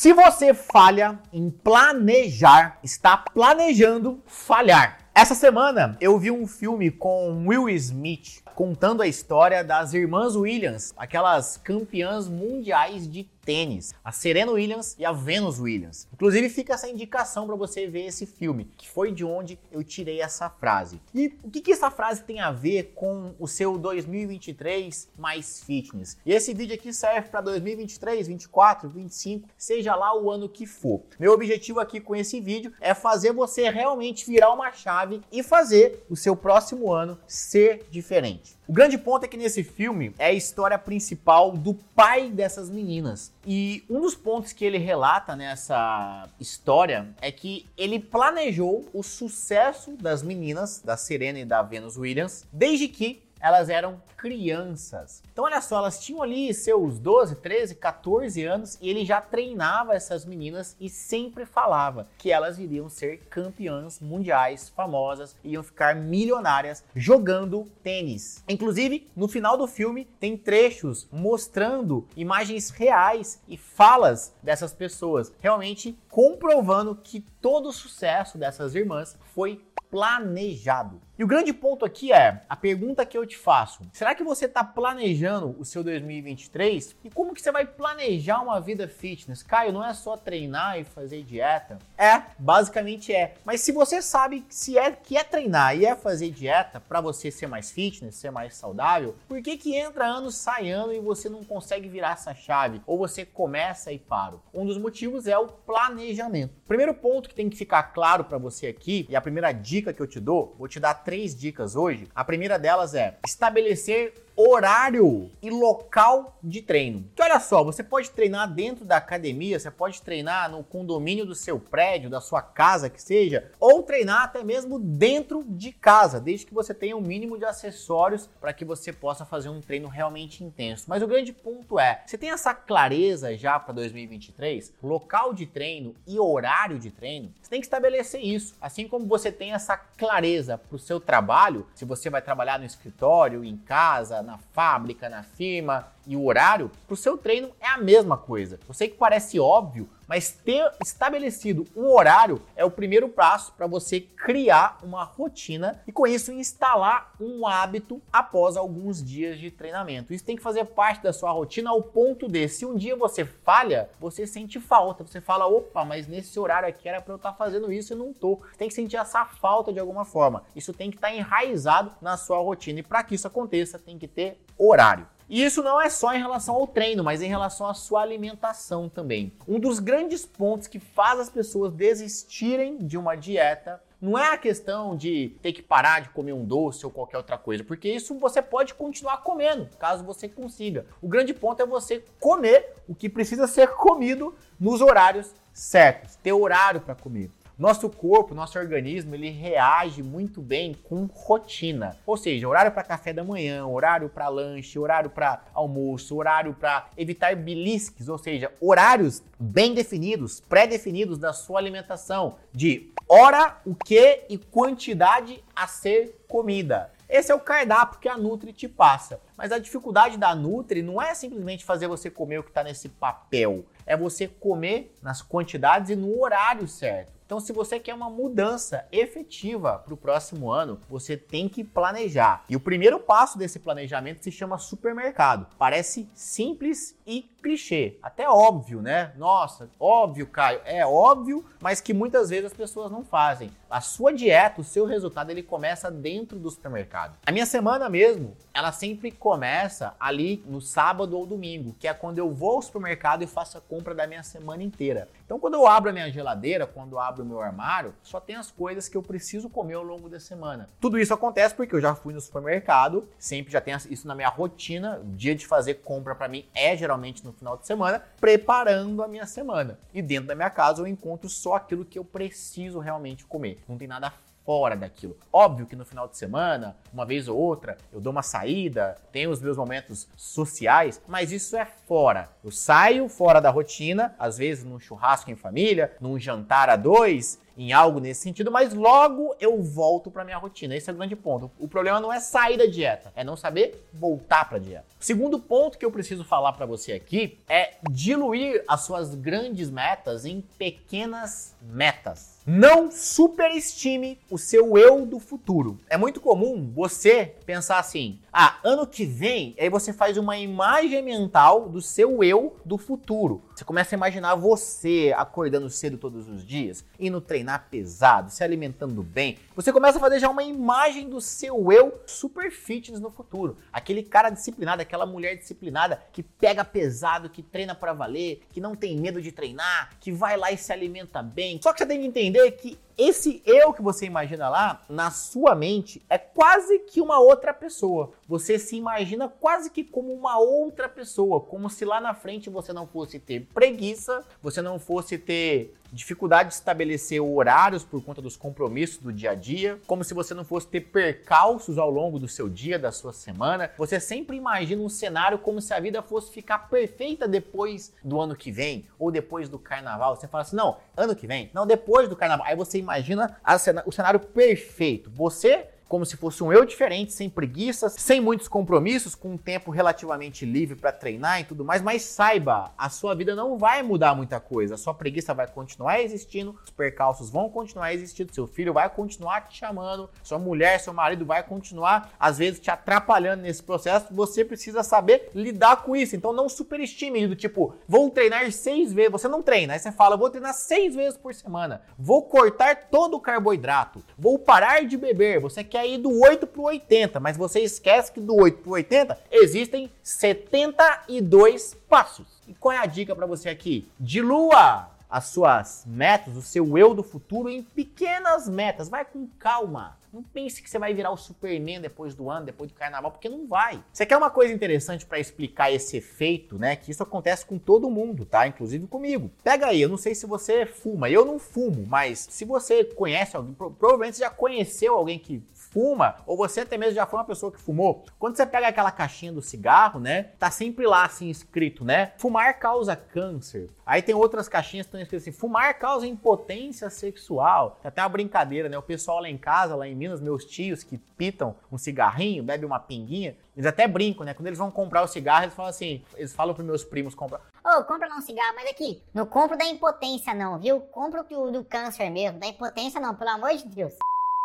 Se você falha em planejar, está planejando falhar. Essa semana eu vi um filme com Will Smith contando a história das irmãs Williams, aquelas campeãs mundiais de tênis, a Serena Williams e a Venus Williams. Inclusive fica essa indicação para você ver esse filme, que foi de onde eu tirei essa frase. E o que, que essa frase tem a ver com o seu 2023 mais fitness? E esse vídeo aqui serve para 2023, 24, 25, seja lá o ano que for. Meu objetivo aqui com esse vídeo é fazer você realmente virar uma chave e fazer o seu próximo ano ser diferente. O grande ponto é que nesse filme é a história principal do pai dessas meninas. E um dos pontos que ele relata nessa história é que ele planejou o sucesso das meninas, da Serena e da Venus Williams, desde que elas eram crianças. Então, olha só, elas tinham ali seus 12, 13, 14 anos e ele já treinava essas meninas e sempre falava que elas iriam ser campeãs mundiais, famosas, iam ficar milionárias jogando tênis. Inclusive, no final do filme, tem trechos mostrando imagens reais e falas dessas pessoas, realmente comprovando que todo o sucesso dessas irmãs foi planejado. E o grande ponto aqui é a pergunta que eu te faço: será que você está planejando o seu 2023? E como que você vai planejar uma vida fitness? Caio, não é só treinar e fazer dieta? É, basicamente é. Mas se você sabe se é que é treinar e é fazer dieta para você ser mais fitness, ser mais saudável, por que que entra ano sai ano e você não consegue virar essa chave? Ou você começa e para? Um dos motivos é o planejamento. Primeiro ponto que tem que ficar claro para você aqui e a primeira dica que eu te dou, vou te dar três dicas hoje. A primeira delas é estabelecer horário e local de treino. Olha só, você pode treinar dentro da academia, você pode treinar no condomínio do seu prédio, da sua casa que seja, ou treinar até mesmo dentro de casa, desde que você tenha o um mínimo de acessórios para que você possa fazer um treino realmente intenso. Mas o grande ponto é, você tem essa clareza já para 2023, local de treino e horário de treino? Você tem que estabelecer isso, assim como você tem essa clareza para o seu trabalho, se você vai trabalhar no escritório, em casa, na fábrica, na firma e o horário, para o seu treino é a mesma coisa. Eu sei que parece óbvio, mas ter estabelecido um horário é o primeiro passo para você criar uma rotina e com isso instalar um hábito após alguns dias de treinamento. Isso tem que fazer parte da sua rotina ao ponto de, se um dia você falha, você sente falta. Você fala, opa, mas nesse horário aqui era para eu estar tá fazendo isso e não tô. Tem que sentir essa falta de alguma forma. Isso tem que estar tá enraizado na sua rotina e para que isso aconteça, tem que ter horário. E isso não é só em relação ao treino, mas em relação à sua alimentação também. Um dos grandes pontos que faz as pessoas desistirem de uma dieta não é a questão de ter que parar de comer um doce ou qualquer outra coisa, porque isso você pode continuar comendo, caso você consiga. O grande ponto é você comer o que precisa ser comido nos horários certos, ter horário para comer. Nosso corpo, nosso organismo, ele reage muito bem com rotina. Ou seja, horário para café da manhã, horário para lanche, horário para almoço, horário para evitar belisques, ou seja, horários bem definidos, pré-definidos da sua alimentação, de hora, o que e quantidade a ser comida. Esse é o cardápio que a Nutri te passa. Mas a dificuldade da Nutri não é simplesmente fazer você comer o que está nesse papel, é você comer nas quantidades e no horário certo. Então, se você quer uma mudança efetiva para o próximo ano, você tem que planejar. E o primeiro passo desse planejamento se chama supermercado. Parece simples e clichê, até óbvio, né? Nossa, óbvio, Caio, é óbvio, mas que muitas vezes as pessoas não fazem. A sua dieta, o seu resultado, ele começa dentro do supermercado. A minha semana mesmo, ela sempre começa ali no sábado ou domingo, que é quando eu vou ao supermercado e faço a compra da minha semana inteira. Então, quando eu abro a minha geladeira, quando eu abro o meu armário, só tem as coisas que eu preciso comer ao longo da semana. Tudo isso acontece porque eu já fui no supermercado, sempre já tenho isso na minha rotina. O dia de fazer compra para mim é geralmente no final de semana, preparando a minha semana. E dentro da minha casa eu encontro só aquilo que eu preciso realmente comer. Não tem nada fora daquilo. Óbvio que no final de semana, uma vez ou outra, eu dou uma saída, tenho os meus momentos sociais, mas isso é fora. Eu saio fora da rotina, às vezes num churrasco em família, num jantar a dois, em algo nesse sentido, mas logo eu volto para minha rotina. Esse é o grande ponto. O problema não é sair da dieta, é não saber voltar para dieta. O segundo ponto que eu preciso falar para você aqui é diluir as suas grandes metas em pequenas metas. Não superestime o seu eu do futuro. É muito comum você pensar assim: ah, ano que vem, aí você faz uma imagem mental do seu eu do futuro. Você começa a imaginar você acordando cedo todos os dias, indo treinar pesado, se alimentando bem. Você começa a fazer já uma imagem do seu eu super fitness no futuro. Aquele cara disciplinado, aquela mulher disciplinada que pega pesado, que treina para valer, que não tem medo de treinar, que vai lá e se alimenta bem. Só que você tem que entender entender que esse eu que você imagina lá, na sua mente, é quase que uma outra pessoa. Você se imagina quase que como uma outra pessoa, como se lá na frente você não fosse ter preguiça, você não fosse ter dificuldade de estabelecer horários por conta dos compromissos do dia a dia, como se você não fosse ter percalços ao longo do seu dia, da sua semana. Você sempre imagina um cenário como se a vida fosse ficar perfeita depois do ano que vem ou depois do carnaval. Você fala assim: não, ano que vem, não, depois do carnaval. Aí você imagina o cenário perfeito. Você como se fosse um eu diferente, sem preguiças, sem muitos compromissos, com um tempo relativamente livre para treinar e tudo mais, mas saiba, a sua vida não vai mudar muita coisa, a sua preguiça vai continuar existindo, os percalços vão continuar existindo, seu filho vai continuar te chamando, sua mulher, seu marido vai continuar às vezes te atrapalhando nesse processo, você precisa saber lidar com isso, então não superestime do tipo, vou treinar seis vezes, você não treina, aí você fala, vou treinar seis vezes por semana, vou cortar todo o carboidrato, vou parar de beber, você quer quer ir do 8 para o 80, mas você esquece que do 8 para o 80 existem 72 passos. E qual é a dica para você aqui? Dilua as suas metas, o seu eu do futuro em pequenas metas. Vai com calma. Não pense que você vai virar o Superman depois do ano, depois do carnaval, porque não vai. Você quer uma coisa interessante para explicar esse efeito, né? Que isso acontece com todo mundo, tá? Inclusive comigo. Pega aí, eu não sei se você fuma, eu não fumo, mas se você conhece alguém, provavelmente já conheceu alguém que fuma, ou você até mesmo já foi uma pessoa que fumou, quando você pega aquela caixinha do cigarro, né? Tá sempre lá assim escrito, né? Fumar causa câncer. Aí tem outras caixinhas que estão escritas assim: fumar causa impotência sexual. Tem até uma brincadeira, né? O pessoal lá em casa, lá em Minas, meus tios que pitam um cigarrinho, bebem uma pinguinha, eles até brincam, né? Quando eles vão comprar o cigarro, eles falam assim: eles falam pros meus primos comprar. Ô, oh, compra lá um cigarro, mas aqui, não compro da impotência, não, viu? Compro do, do câncer mesmo, da impotência não, pelo amor de Deus.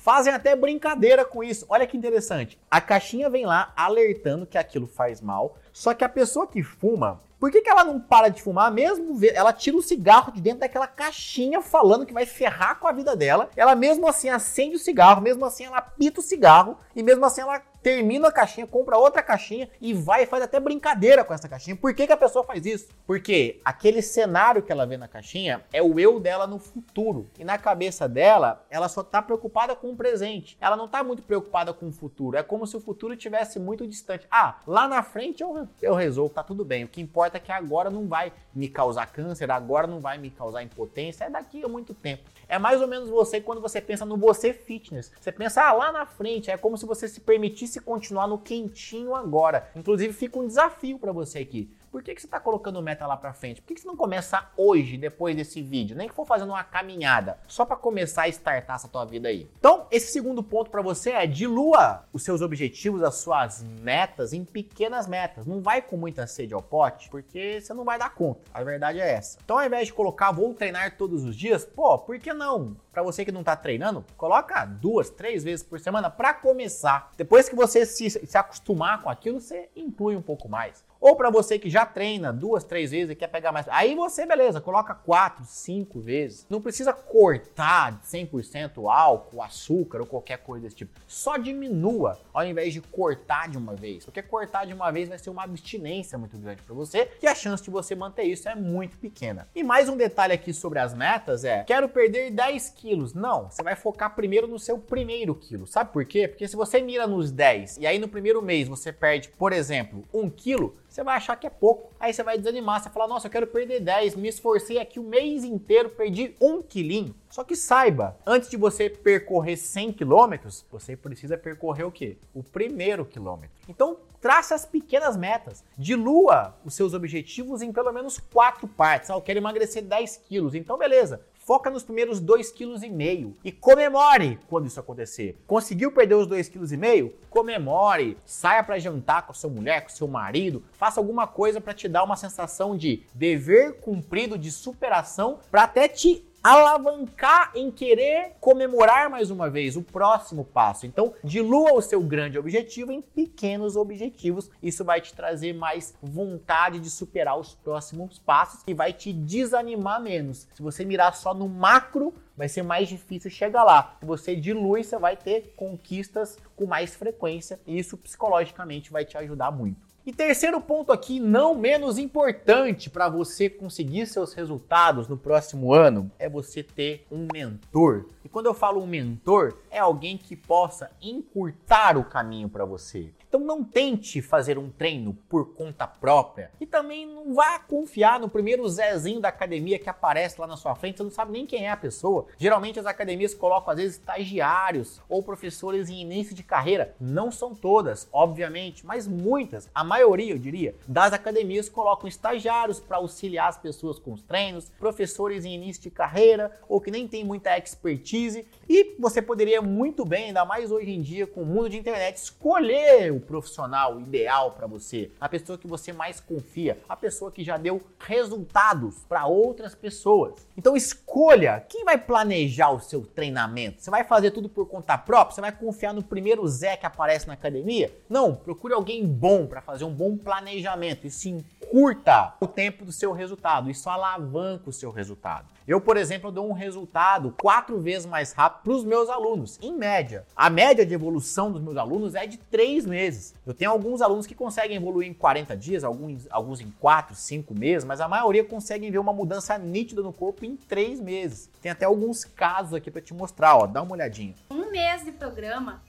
Fazem até brincadeira com isso. Olha que interessante. A caixinha vem lá alertando que aquilo faz mal. Só que a pessoa que fuma, por que, que ela não para de fumar mesmo? Ela tira o cigarro de dentro daquela caixinha falando que vai ferrar com a vida dela. Ela mesmo assim acende o cigarro, mesmo assim ela pita o cigarro e mesmo assim ela termina a caixinha, compra outra caixinha e vai e faz até brincadeira com essa caixinha. Por que, que a pessoa faz isso? Porque aquele cenário que ela vê na caixinha é o eu dela no futuro. E na cabeça dela, ela só tá preocupada com o presente. Ela não tá muito preocupada com o futuro. É como se o futuro tivesse muito distante. Ah, lá na frente eu, eu resolvo, tá tudo bem. O que importa é que agora não vai me causar câncer, agora não vai me causar impotência, é daqui a muito tempo. É mais ou menos você quando você pensa no você fitness. Você pensa ah, lá na frente, é como se você se permitisse continuar no quentinho agora. Inclusive fica um desafio para você aqui. Por que, que você está colocando meta lá para frente? Por que, que você não começa hoje, depois desse vídeo? Nem que for fazendo uma caminhada, só para começar a startar essa tua vida aí. Então, esse segundo ponto para você é dilua os seus objetivos, as suas metas em pequenas metas. Não vai com muita sede ao pote, porque você não vai dar conta. A verdade é essa. Então, ao invés de colocar vou treinar todos os dias, pô, por que não? Para você que não está treinando, coloca duas, três vezes por semana para começar. Depois que você se, se acostumar com aquilo, você inclui um pouco mais. Ou para você que já treina duas, três vezes e quer pegar mais. Aí você, beleza, coloca quatro, cinco vezes. Não precisa cortar 100% álcool, açúcar ou qualquer coisa desse tipo. Só diminua ao invés de cortar de uma vez. Porque cortar de uma vez vai ser uma abstinência muito grande para você e a chance de você manter isso é muito pequena. E mais um detalhe aqui sobre as metas é: quero perder 10 quilos. Não, você vai focar primeiro no seu primeiro quilo. Sabe por quê? Porque se você mira nos 10 e aí no primeiro mês você perde, por exemplo, 1 quilo, você vai achar que é pouco. Aí você vai desanimar, você fala, nossa, eu quero perder 10, me esforcei aqui o mês inteiro, perdi um quilinho. Só que saiba, antes de você percorrer 100 quilômetros, você precisa percorrer o quê? O primeiro quilômetro. Então, trace as pequenas metas. Dilua os seus objetivos em pelo menos quatro partes. Ah, eu quero emagrecer 10 quilos. Então, beleza. Foca nos primeiros 2,5 kg e comemore quando isso acontecer. Conseguiu perder os 2,5 kg? Comemore. Saia para jantar com a sua mulher, com seu marido. Faça alguma coisa para te dar uma sensação de dever cumprido, de superação, para até te alavancar em querer comemorar mais uma vez o próximo passo. Então, dilua o seu grande objetivo em pequenos objetivos. Isso vai te trazer mais vontade de superar os próximos passos e vai te desanimar menos. Se você mirar só no macro, vai ser mais difícil chegar lá. Se você dilui, você vai ter conquistas com mais frequência e isso psicologicamente vai te ajudar muito. E terceiro ponto aqui, não menos importante para você conseguir seus resultados no próximo ano, é você ter um mentor. E quando eu falo um mentor, é alguém que possa encurtar o caminho para você. Então não tente fazer um treino por conta própria e também não vá confiar no primeiro Zezinho da academia que aparece lá na sua frente, você não sabe nem quem é a pessoa. Geralmente as academias colocam às vezes estagiários ou professores em início de carreira. Não são todas, obviamente, mas muitas, a maioria, eu diria, das academias colocam estagiários para auxiliar as pessoas com os treinos, professores em início de carreira ou que nem tem muita expertise e você poderia muito bem, ainda mais hoje em dia com o mundo de internet, escolher profissional ideal para você, a pessoa que você mais confia, a pessoa que já deu resultados para outras pessoas. Então escolha quem vai planejar o seu treinamento. Você vai fazer tudo por conta própria? Você vai confiar no primeiro Zé que aparece na academia? Não, procure alguém bom para fazer um bom planejamento. Isso encurta o tempo do seu resultado, isso alavanca o seu resultado. Eu, por exemplo, dou um resultado quatro vezes mais rápido para os meus alunos, em média. A média de evolução dos meus alunos é de três meses. Eu tenho alguns alunos que conseguem evoluir em 40 dias, alguns, alguns em 4, 5 meses, mas a maioria conseguem ver uma mudança nítida no corpo em três meses. Tem até alguns casos aqui para te mostrar, ó, dá uma olhadinha. Um mês de programa,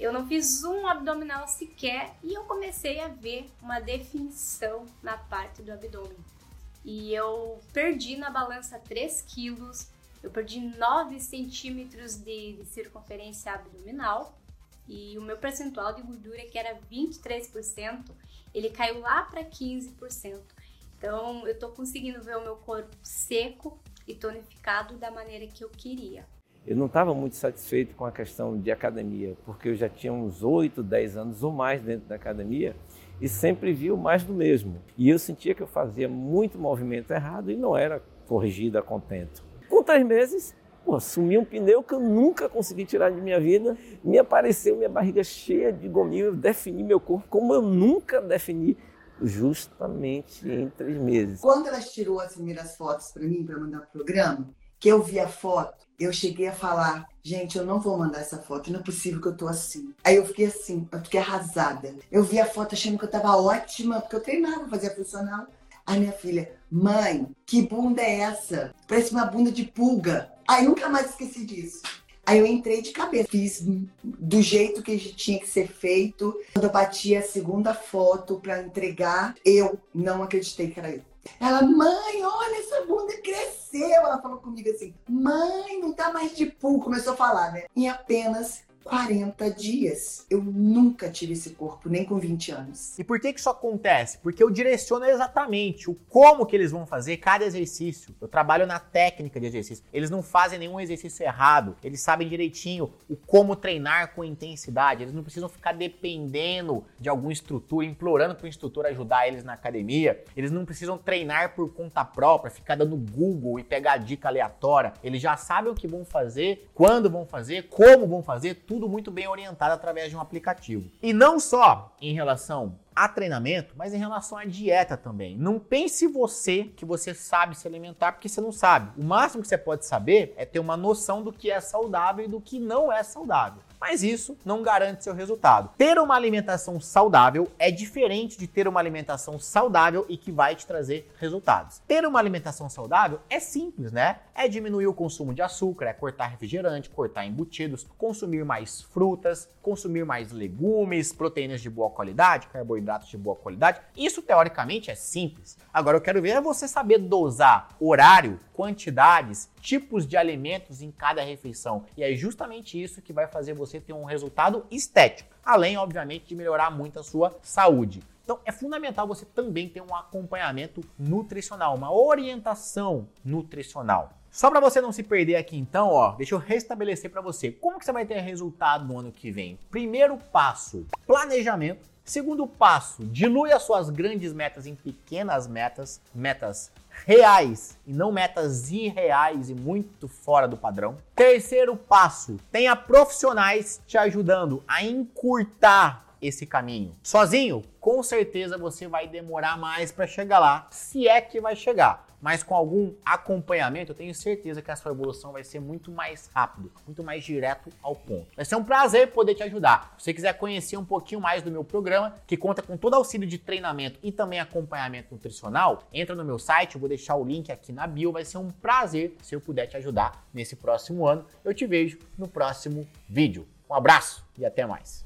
eu não fiz um abdominal sequer e eu comecei a ver uma definição na parte do abdômen e eu perdi na balança 3 quilos, eu perdi 9 centímetros de, de circunferência abdominal e o meu percentual de gordura, que era 23%, ele caiu lá para 15%. Então eu tô conseguindo ver o meu corpo seco e tonificado da maneira que eu queria. Eu não estava muito satisfeito com a questão de academia, porque eu já tinha uns 8, 10 anos ou mais dentro da academia e sempre viu mais do mesmo. E eu sentia que eu fazia muito movimento errado e não era corrigido a contento. Com três meses, pô, sumi um pneu que eu nunca consegui tirar de minha vida, me apareceu minha barriga cheia de gominho, eu defini meu corpo como eu nunca defini justamente em três meses. Quando ela tirou as primeiras fotos para mim, para mandar pro programa, que eu vi a foto, eu cheguei a falar, gente, eu não vou mandar essa foto, não é possível que eu tô assim. Aí eu fiquei assim, eu fiquei arrasada. Eu vi a foto achando que eu tava ótima, porque eu treinava, fazia funcional. Aí minha filha, mãe, que bunda é essa? Parece uma bunda de pulga. Aí nunca mais esqueci disso. Aí eu entrei de cabeça, fiz do jeito que tinha que ser feito. Quando eu bati a segunda foto para entregar, eu não acreditei que era eu. Ela, mãe, olha, essa bunda cresceu. Ela falou comigo assim, mãe, não tá mais de pulo. Começou a falar, né? Em apenas 40 dias. Eu nunca tive esse corpo, nem com 20 anos. E por que, que isso acontece? Porque eu direciono exatamente o como que eles vão fazer cada exercício. Eu trabalho na técnica de exercício. Eles não fazem nenhum exercício errado. Eles sabem direitinho o como treinar com intensidade. Eles não precisam ficar dependendo de algum instrutor, implorando para o instrutor ajudar eles na academia. Eles não precisam treinar por conta própria, ficar dando Google e pegar dica aleatória. Eles já sabem o que vão fazer, quando vão fazer, como vão fazer, tudo tudo muito bem orientado através de um aplicativo. E não só em relação a treinamento, mas em relação à dieta também. Não pense você que você sabe se alimentar porque você não sabe. O máximo que você pode saber é ter uma noção do que é saudável e do que não é saudável mas isso não garante seu resultado. Ter uma alimentação saudável é diferente de ter uma alimentação saudável e que vai te trazer resultados. Ter uma alimentação saudável é simples, né? É diminuir o consumo de açúcar, é cortar refrigerante, cortar embutidos, consumir mais frutas, consumir mais legumes, proteínas de boa qualidade, carboidratos de boa qualidade. Isso teoricamente é simples. Agora eu quero ver é você saber dosar horário, quantidades, tipos de alimentos em cada refeição. E é justamente isso que vai fazer você ter um resultado estético, além, obviamente, de melhorar muito a sua saúde. Então é fundamental você também ter um acompanhamento nutricional, uma orientação nutricional. Só para você não se perder aqui então, ó, deixa eu restabelecer para você como que você vai ter resultado no ano que vem. Primeiro passo, planejamento. Segundo passo, dilui as suas grandes metas em pequenas metas, metas reais e não metas irreais e muito fora do padrão. Terceiro passo, tenha profissionais te ajudando a encurtar esse caminho. Sozinho, com certeza você vai demorar mais para chegar lá, se é que vai chegar. Mas com algum acompanhamento, eu tenho certeza que a sua evolução vai ser muito mais rápido, muito mais direto ao ponto. Vai ser um prazer poder te ajudar. Se você quiser conhecer um pouquinho mais do meu programa, que conta com todo auxílio de treinamento e também acompanhamento nutricional, entra no meu site, eu vou deixar o link aqui na bio. Vai ser um prazer se eu puder te ajudar nesse próximo ano. Eu te vejo no próximo vídeo. Um abraço e até mais.